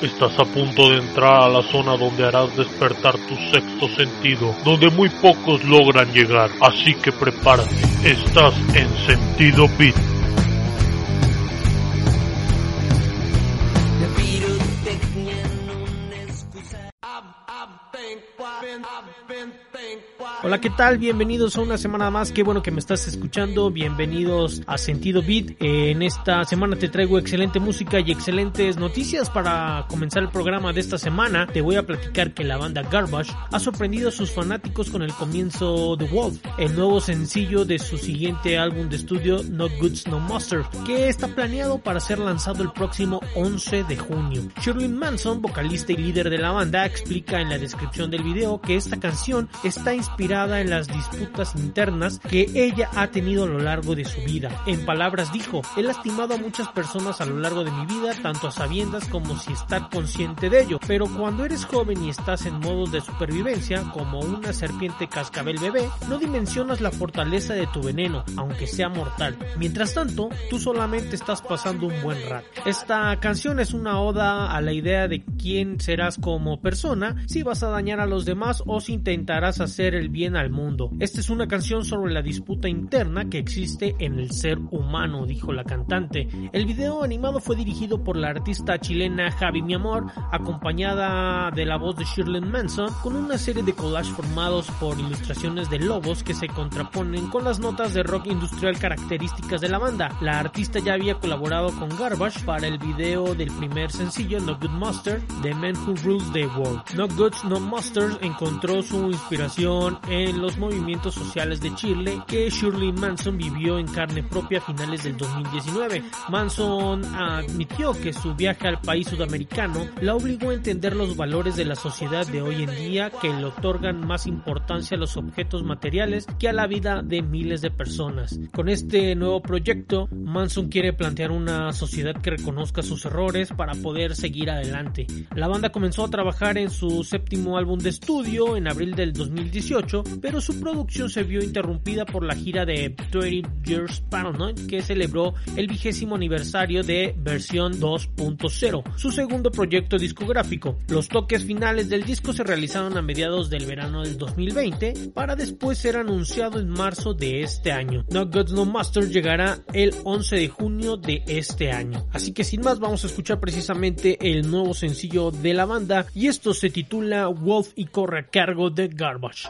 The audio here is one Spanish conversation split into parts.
Estás a punto de entrar a la zona donde harás despertar tu sexto sentido, donde muy pocos logran llegar, así que prepárate. Estás en sentido beat. Hola, ¿qué tal? Bienvenidos a una semana más. Qué bueno que me estás escuchando. Bienvenidos a Sentido Beat. Eh, En esta semana te traigo excelente música y excelentes noticias para comenzar el programa de esta semana. Te voy a platicar que la banda Garbage ha sorprendido a sus fanáticos con el comienzo de Wolf, el nuevo sencillo de su siguiente álbum de estudio No Goods No Mustard, que está planeado para ser lanzado el próximo 11 de junio. Shirley Manson, vocalista y líder de la banda, explica en la descripción del video que esta canción está inspirada en las disputas internas que ella ha tenido a lo largo de su vida. En palabras dijo, he lastimado a muchas personas a lo largo de mi vida, tanto a sabiendas como si estar consciente de ello, pero cuando eres joven y estás en modos de supervivencia, como una serpiente cascabel bebé, no dimensionas la fortaleza de tu veneno, aunque sea mortal. Mientras tanto, tú solamente estás pasando un buen rato. Esta canción es una oda a la idea de quién serás como persona, si vas a dañar a los demás o si intentarás hacer el bien al mundo. Esta es una canción sobre la disputa interna que existe en el ser humano, dijo la cantante. El video animado fue dirigido por la artista chilena Javi Mi Amor, acompañada de la voz de Shirley Manson, con una serie de collages formados por ilustraciones de lobos que se contraponen con las notas de rock industrial características de la banda. La artista ya había colaborado con Garbage para el video del primer sencillo No Good Mustard de Men Who Rule the World. No Goods No Mustard encontró su inspiración en los movimientos sociales de Chile que Shirley Manson vivió en carne propia a finales del 2019. Manson admitió que su viaje al país sudamericano la obligó a entender los valores de la sociedad de hoy en día que le otorgan más importancia a los objetos materiales que a la vida de miles de personas. Con este nuevo proyecto, Manson quiere plantear una sociedad que reconozca sus errores para poder seguir adelante. La banda comenzó a trabajar en su séptimo álbum de estudio en abril del 2018, pero su producción se vio interrumpida por la gira de 30 Years Paranoid que celebró el vigésimo aniversario de versión 2.0, su segundo proyecto discográfico. Los toques finales del disco se realizaron a mediados del verano del 2020 para después ser anunciado en marzo de este año. No Gods No Master llegará el 11 de junio de este año. Así que sin más vamos a escuchar precisamente el nuevo sencillo de la banda y esto se titula Wolf y corre a cargo de Garbage.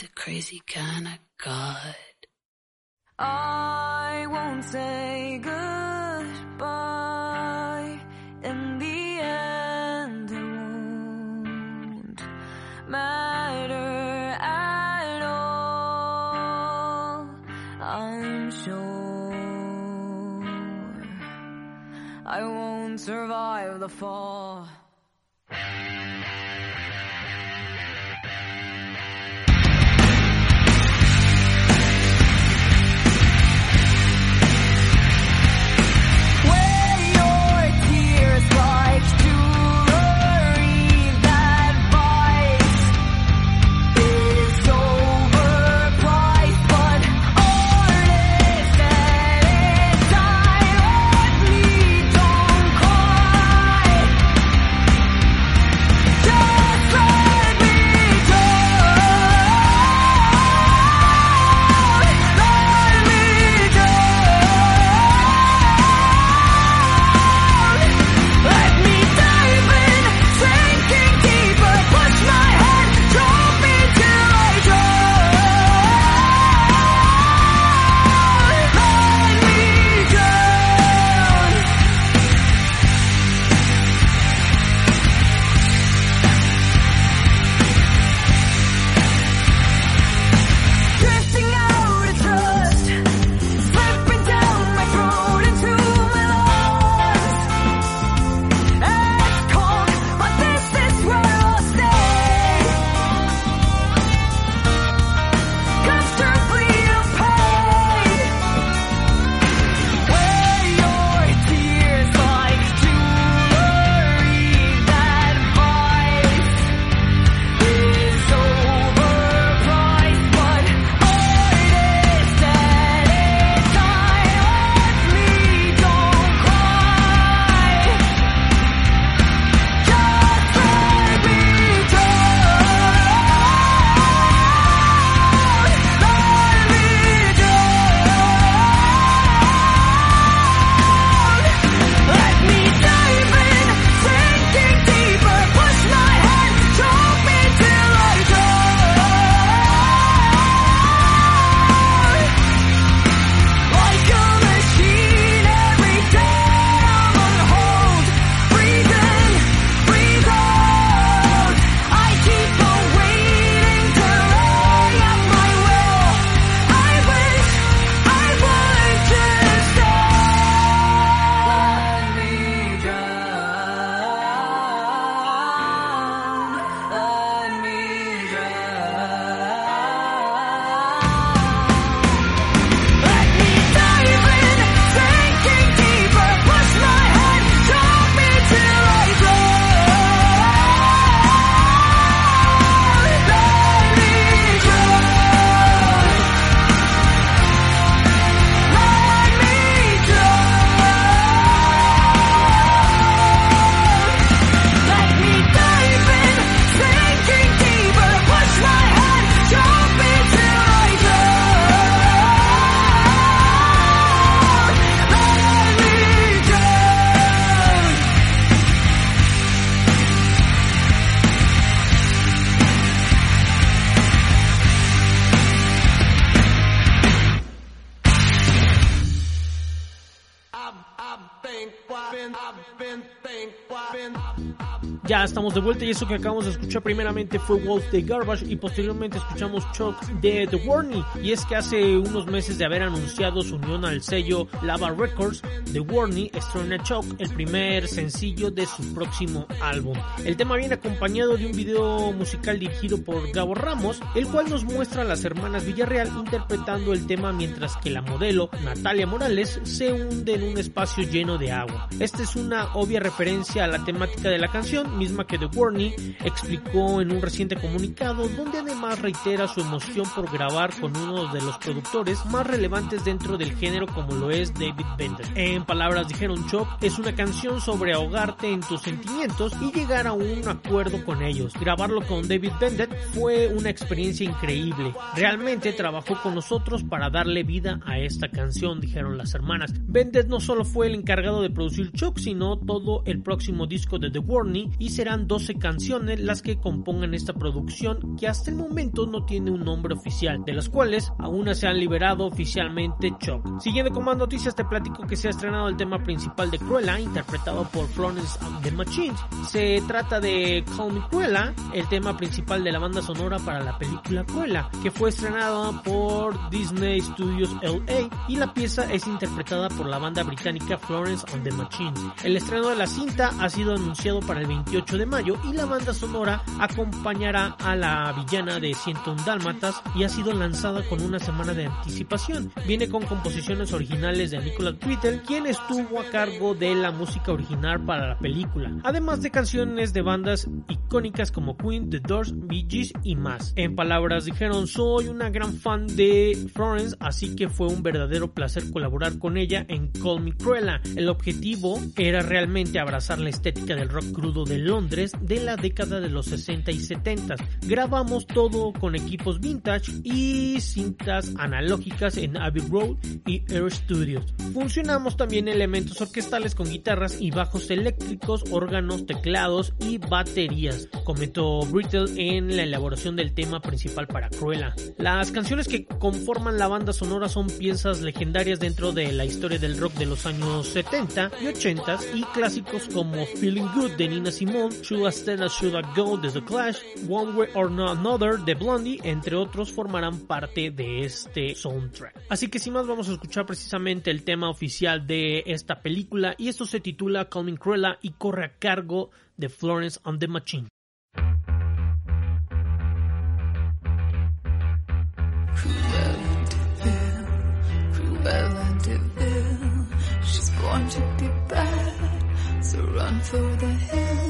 He's a crazy kind of God. I won't say goodbye. In the end, it won't matter at all. I'm sure I won't survive the fall. Estamos de vuelta y eso que acabamos de escuchar primeramente fue Wolf the Garbage y posteriormente escuchamos Chuck de The Warning. Y es que hace unos meses de haber anunciado su unión al sello Lava Records, The Warning estrena Chuck, el primer sencillo de su próximo álbum. El tema viene acompañado de un video musical dirigido por Gabo Ramos, el cual nos muestra a las hermanas Villarreal interpretando el tema mientras que la modelo Natalia Morales se hunde en un espacio lleno de agua. Esta es una obvia referencia a la temática de la canción, misma que The Warning explicó en un reciente comunicado, donde además reitera su emoción por grabar con uno de los productores más relevantes dentro del género como lo es David Bender. En palabras dijeron Chop, es una canción sobre ahogarte en tus sentimientos y llegar a un acuerdo con ellos. Grabarlo con David Bender fue una experiencia increíble. Realmente trabajó con nosotros para darle vida a esta canción, dijeron las hermanas. Bender no solo fue el encargado de producir Chuck, sino todo el próximo disco de The Warning y serán 12 canciones las que compongan esta producción que hasta el momento no tiene un nombre oficial, de las cuales aún se han liberado oficialmente Chuck. Siguiendo con más noticias te platico que se ha estrenado el tema principal de Cruella, interpretado por Florence and the Machine. Se trata de Call Me Cruella, el tema principal de la banda sonora para la película Cruella, que fue estrenada por Disney Studios LA y la pieza es interpretada por la banda británica Florence and the Machine. El estreno de la cinta ha sido anunciado para el 28 de mayo y la banda sonora acompañará a la villana de 101 Dálmatas y ha sido lanzada con una semana de anticipación. Viene con composiciones originales de Nicolas Whittle, quien estuvo a cargo de la música original para la película, además de canciones de bandas icónicas como Queen, The Doors, Bee Gees y más. En palabras dijeron, soy una gran fan de Florence, así que fue un verdadero placer colaborar con ella en Call Me Cruella. El objetivo era realmente abrazar la estética del rock crudo de Londres de la década de los 60 y 70. Grabamos todo con equipos vintage y cintas analógicas en Abbey Road y Air Studios. Funcionamos también elementos orquestales con guitarras y bajos eléctricos, órganos, teclados y baterías, comentó Brittle en la elaboración del tema principal para Cruella. Las canciones que conforman la banda sonora son piezas legendarias dentro de la historia del rock de los años 70 y 80 y clásicos como Feeling Good de Nina Simone, Should I Stand or Should I Go de The Clash, One Way or Another de Blondie, entre otros formarán parte de este soundtrack. Así que sin más vamos a escuchar precisamente el tema oficial de esta película y esto se titula Calming Cruella y corre a cargo de Florence and the Machine. She's born to be bad, so run for the.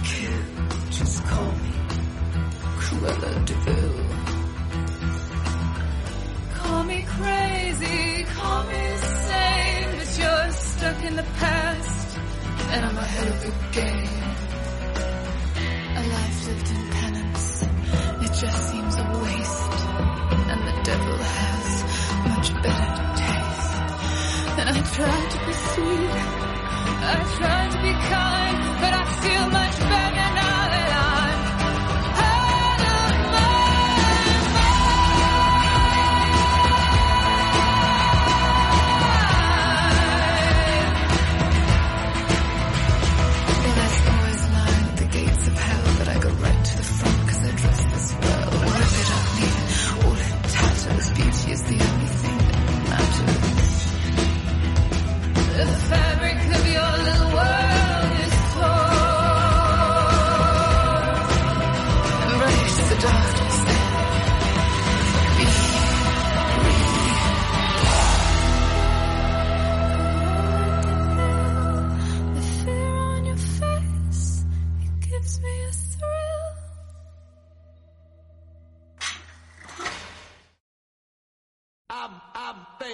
in the past, and I'm ahead of the game. A life lived in penance, it just seems a waste, and the devil has much better taste. And I try to be sweet. I try to be kind, but I feel much better now that I'm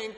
nine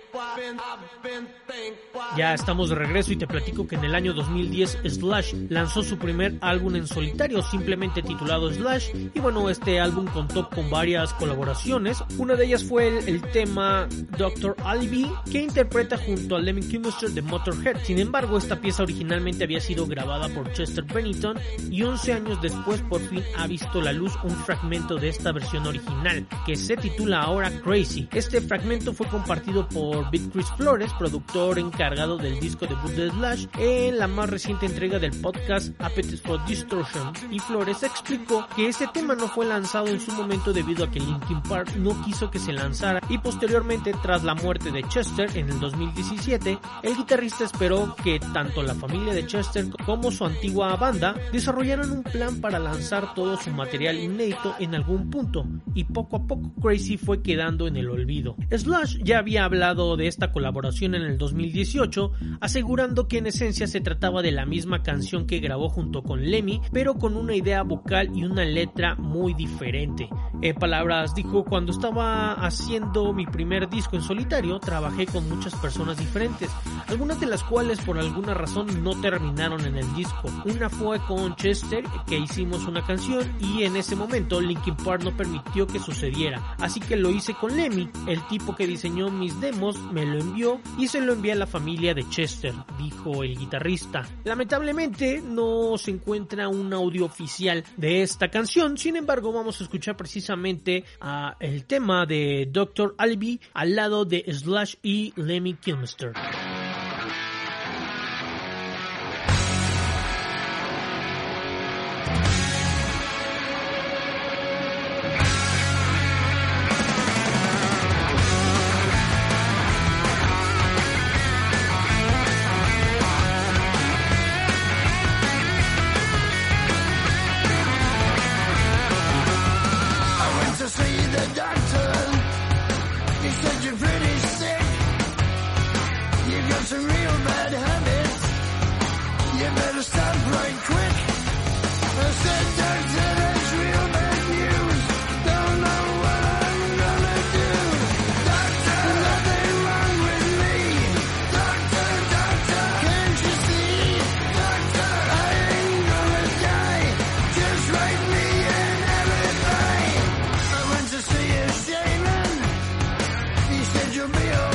Ya estamos de regreso y te platico que en el año 2010 Slash lanzó su primer álbum en solitario simplemente titulado Slash y bueno este álbum contó con varias colaboraciones una de ellas fue el, tema Dr. Alibi que interpreta junto a Lemmy Kilmister de Motorhead sin embargo esta pieza originalmente había sido grabada por Chester Bennington y 11 años después por fin ha visto la luz un fragmento de esta versión original que se titula ahora Crazy este fragmento fue compartido por Big Chris Flores productor encargado del disco debut de Slash en la más reciente entrega del podcast Appetite for Distortion y Flores explicó que ese tema no fue lanzado en su momento debido a que Linkin Park no quiso que se lanzara y posteriormente tras la muerte de Chester en el 2017 el guitarrista esperó que tanto la familia de Chester como su antigua banda desarrollaran un plan para lanzar todo su material inédito en algún punto y poco a poco Crazy fue quedando en el olvido. Slash ya había hablado de esta la colaboración en el 2018, asegurando que en esencia se trataba de la misma canción que grabó junto con Lemmy, pero con una idea vocal y una letra muy diferente. En palabras dijo, cuando estaba haciendo mi primer disco en solitario, trabajé con muchas personas diferentes, algunas de las cuales por alguna razón no terminaron en el disco. Una fue con Chester, que hicimos una canción y en ese momento Linkin Park no permitió que sucediera, así que lo hice con Lemmy, el tipo que diseñó mis demos lo envió y se lo envié a la familia de Chester, dijo el guitarrista. Lamentablemente no se encuentra un audio oficial de esta canción, sin embargo vamos a escuchar precisamente el tema de Dr. Albi al lado de Slash y Lemmy Kilmister. He said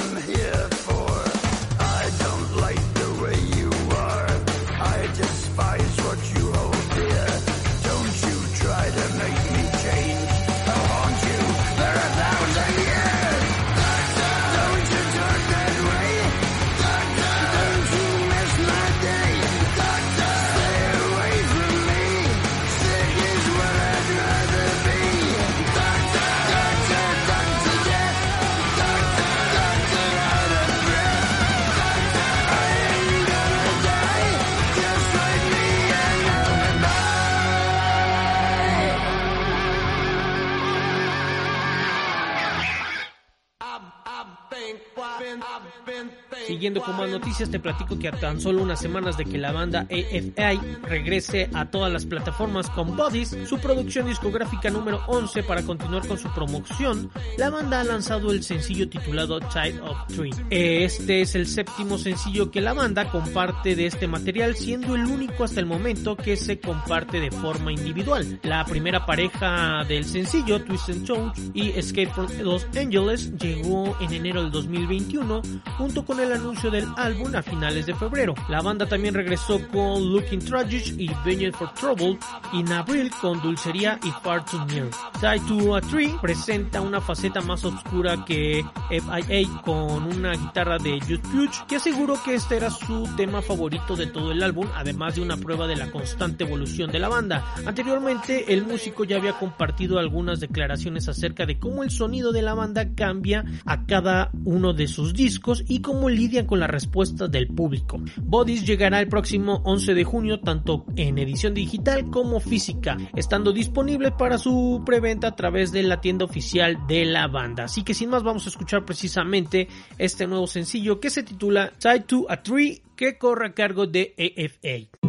I'm here for. Siguiendo con más noticias, te platico que a tan solo unas semanas de que la banda AFI regrese a todas las plataformas con Bodies, su producción discográfica número 11 para continuar con su promoción, la banda ha lanzado el sencillo titulado Tide of Three. Este es el séptimo sencillo que la banda comparte de este material, siendo el único hasta el momento que se comparte de forma individual. La primera pareja del sencillo, Twist and Tones y Escape from Los Angeles, llegó en enero del 2021 junto con el anuncio del álbum a finales de febrero. La banda también regresó con Looking Tragic y Vengeance for Trouble y en abril con Dulcería y Far Too Near. Die to a Tree presenta una faceta más oscura que FIA con una guitarra de Jude Puch que aseguró que este era su tema favorito de todo el álbum, además de una prueba de la constante evolución de la banda. Anteriormente, el músico ya había compartido algunas declaraciones acerca de cómo el sonido de la banda cambia a cada uno de sus discos y cómo el con la respuesta del público. Bodies llegará el próximo 11 de junio tanto en edición digital como física, estando disponible para su preventa a través de la tienda oficial de la banda. Así que sin más vamos a escuchar precisamente este nuevo sencillo que se titula Side to a Tree que corre a cargo de AFA.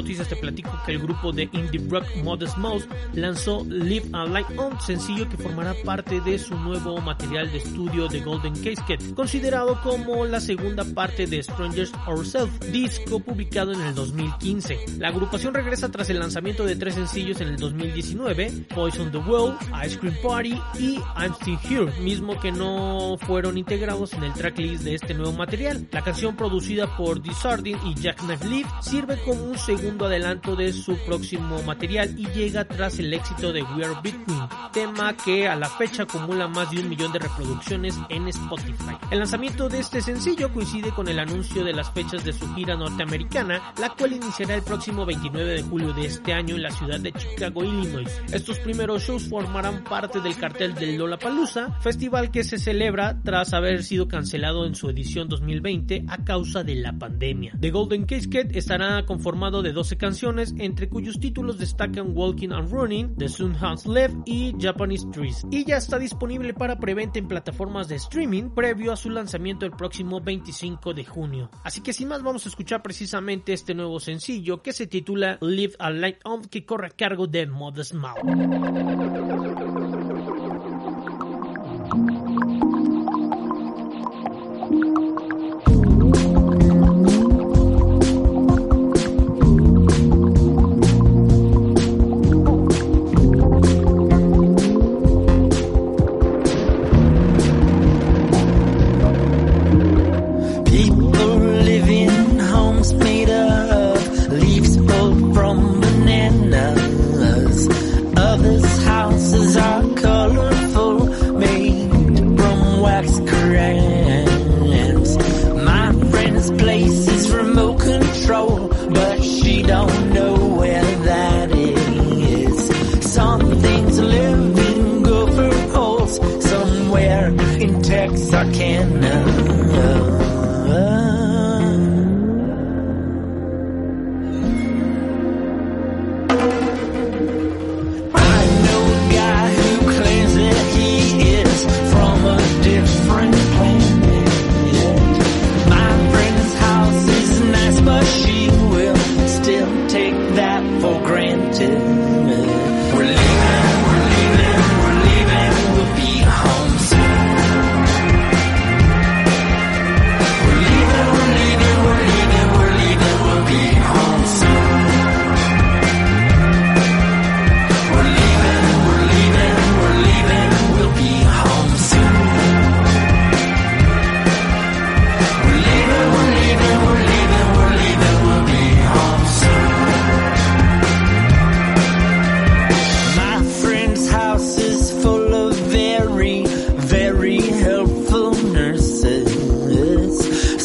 Noticias te platico que el grupo de indie rock Modest Mouse lanzó Live a Light On, sencillo que formará parte de su nuevo material de estudio The Golden Casket, considerado como la segunda parte de Strangers Ourselves, disco publicado en el 2015. La agrupación regresa tras el lanzamiento de tres sencillos en el 2019, Poison the World, Ice Cream Party y I'm Still Here, mismo que no fueron integrados en el tracklist de este nuevo material. La canción producida por Disardin y Jack Leaf sirve como un segundo adelanto de su próximo material y llega tras el éxito de We Are Bitcoin, tema que a la fecha acumula más de un millón de reproducciones en Spotify. El lanzamiento de este sencillo coincide con el anuncio de las fechas de su gira norteamericana, la cual iniciará el próximo 29 de julio de este año en la ciudad de Chicago, Illinois. Estos primeros shows formarán parte del cartel del Lollapalooza, festival que se celebra tras haber sido cancelado en su edición 2020 a causa de la pandemia. The Golden Casket estará conformado de 12 canciones, entre cuyos títulos destacan Walking and Running, The Sun Has Left y Japanese Trees. Y ya está disponible para preventa en plataformas de streaming previo a su lanzamiento el próximo 25 de junio. Así que sin más vamos a escuchar precisamente este nuevo sencillo que se titula Live a Light On que corre a cargo de Modest Mouse.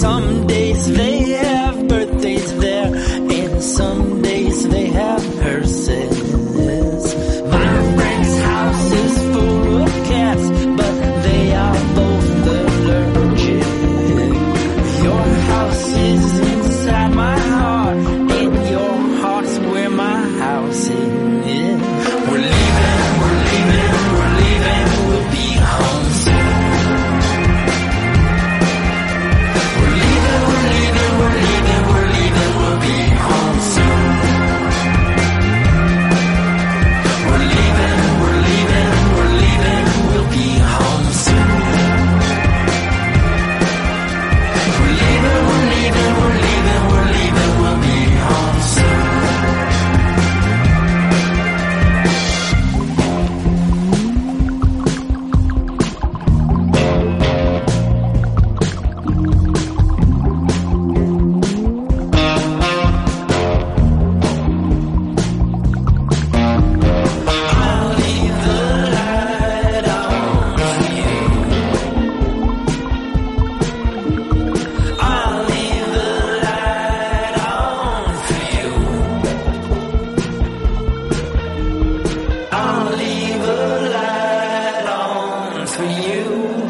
someday. For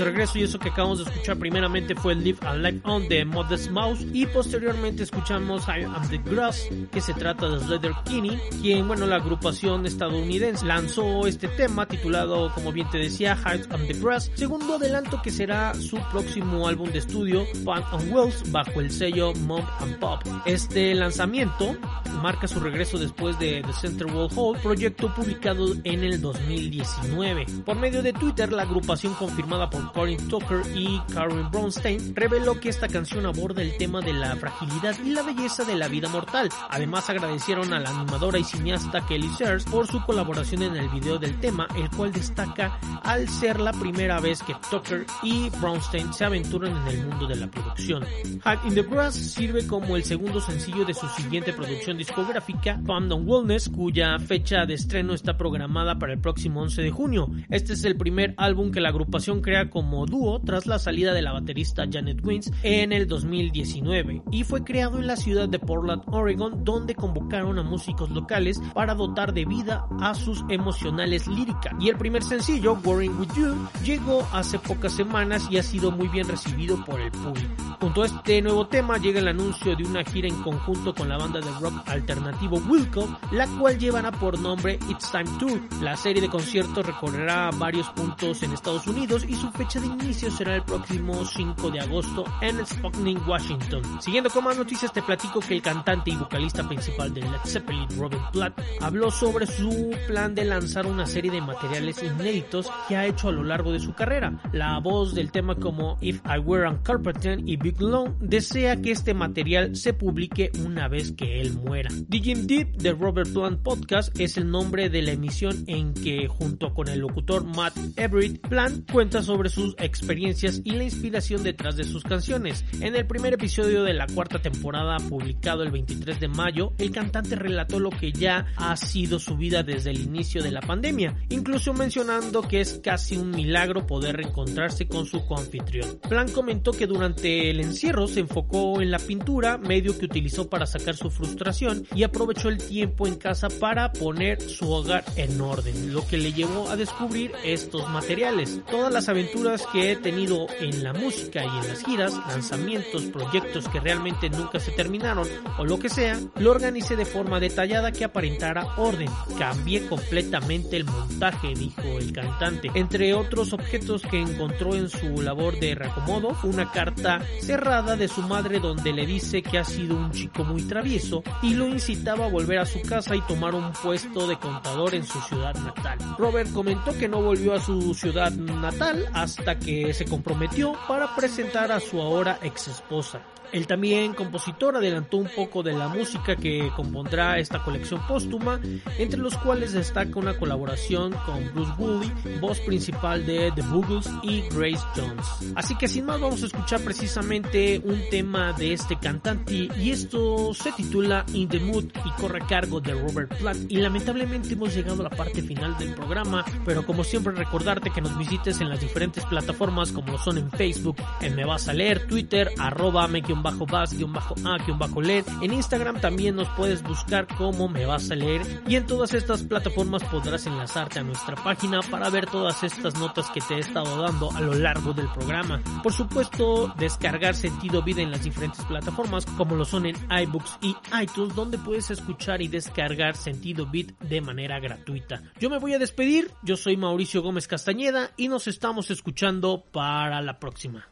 de regreso y eso que acabamos de escuchar primeramente fue Live and Live On de Modest Mouse y posteriormente escuchamos I Am The Grass que se trata de Slater Kinney quien bueno la agrupación estadounidense lanzó este tema titulado como bien te decía Heart on the Grass segundo adelanto que será su próximo álbum de estudio Fun on Wheels bajo el sello Mom and Pop. Este lanzamiento marca su regreso después de The Center Wall Hall, proyecto publicado en el 2019. Por medio de Twitter, la agrupación confirmada por Corin Tucker y Karen Bronstein reveló que esta canción aborda el tema de la fragilidad y la belleza de la vida mortal. Además agradecieron a la animadora y cineasta Kelly Sears por su colaboración en el video del tema, el cual destaca al ser la primera vez que Tucker y Bronstein se aventuran en el mundo de la producción. Hack in the Grass sirve como el segundo sencillo de su siguiente producción discográfica, Fandom Wellness, cuya fecha de estreno está programada para el próximo 11 de junio. Este es el primer álbum que la agrupación crea como dúo tras la salida de la baterista Janet Wins en el 2019 y fue creado en la ciudad de Portland, Oregon, donde convocaron a músicos locales para dotar de vida a sus emocionales líricas. Y el primer sencillo, Worrying With You, llegó hace pocas semanas y ha sido muy bien recibido por el público. Junto a este nuevo tema llega el anuncio de una gira en conjunto con la banda de rock alternativo Wilco, la cual llevará por nombre It's Time Tour. La serie de conciertos recorrerá varios puntos en Estados Unidos y su fecha de inicio será el próximo 5 de agosto en Spokane, Washington. Siguiendo con más noticias te platico que el cantante y vocalista principal de Led Zeppelin, Robert Platt, habló sobre su plan de lanzar una serie de materiales inéditos que ha hecho a lo largo de su carrera. La voz del tema como If I Were on Carpenter y Big Long desea que este material se publique una vez que él muera. Digim Deep de Robert Plant Podcast es el nombre de la emisión en que junto con el locutor Matt Everett Plant cuenta sobre sus experiencias y la inspiración detrás de sus canciones. En el primer episodio de la cuarta temporada publicado el 23 de mayo, el cantante relató lo que ya ha sido su vida desde el inicio de la pandemia, incluso mencionando que es casi un milagro poder reencontrarse con su coanfitrión. Plant comentó que durante el encierro se enfocó en la pintura, medio que utilizó para sacar su frustración y aprovechó el tiempo en casa para poner su hogar en orden, lo que le llevó a descubrir estos materiales. Todas las aventuras que he tenido en la música y en las giras, lanzamientos, proyectos que realmente nunca se terminaron o lo que sea, lo organicé de forma detallada que aparentara orden. Cambié completamente el montaje, dijo el cantante. Entre otros objetos que encontró en su labor de reacomodo, una carta cerrada de su madre donde le dice que ha sido un chico muy travieso y lo incitaba a volver a su casa y tomar un puesto de contador en su ciudad natal. Robert comentó que no volvió a su ciudad natal hasta que se comprometió para presentar a su ahora ex esposa. El también compositor adelantó un poco de la música que compondrá esta colección póstuma, entre los cuales destaca una colaboración con Bruce Woolley, voz principal de The Boogles y Grace Jones. Así que sin más vamos a escuchar precisamente un tema de este cantante y esto se titula In the Mood y corre a cargo de Robert Plant y lamentablemente hemos llegado a la parte final del programa, pero como siempre recordarte que nos visites en las diferentes plataformas como lo son en Facebook, en Me Vas a Leer, Twitter, arroba me bajo vas bajo a bajo leer en Instagram también nos puedes buscar como me vas a leer. Y en todas estas plataformas podrás enlazarte a nuestra página para ver todas estas notas que te he estado dando a lo largo del programa. Por supuesto descargar sentido vida en las diferentes plataformas como lo son en iBooks y iTunes donde puedes escuchar y descargar sentido bit de manera gratuita. Yo me voy a despedir. Yo soy Mauricio Gómez Castañeda y nos estamos escuchando para la próxima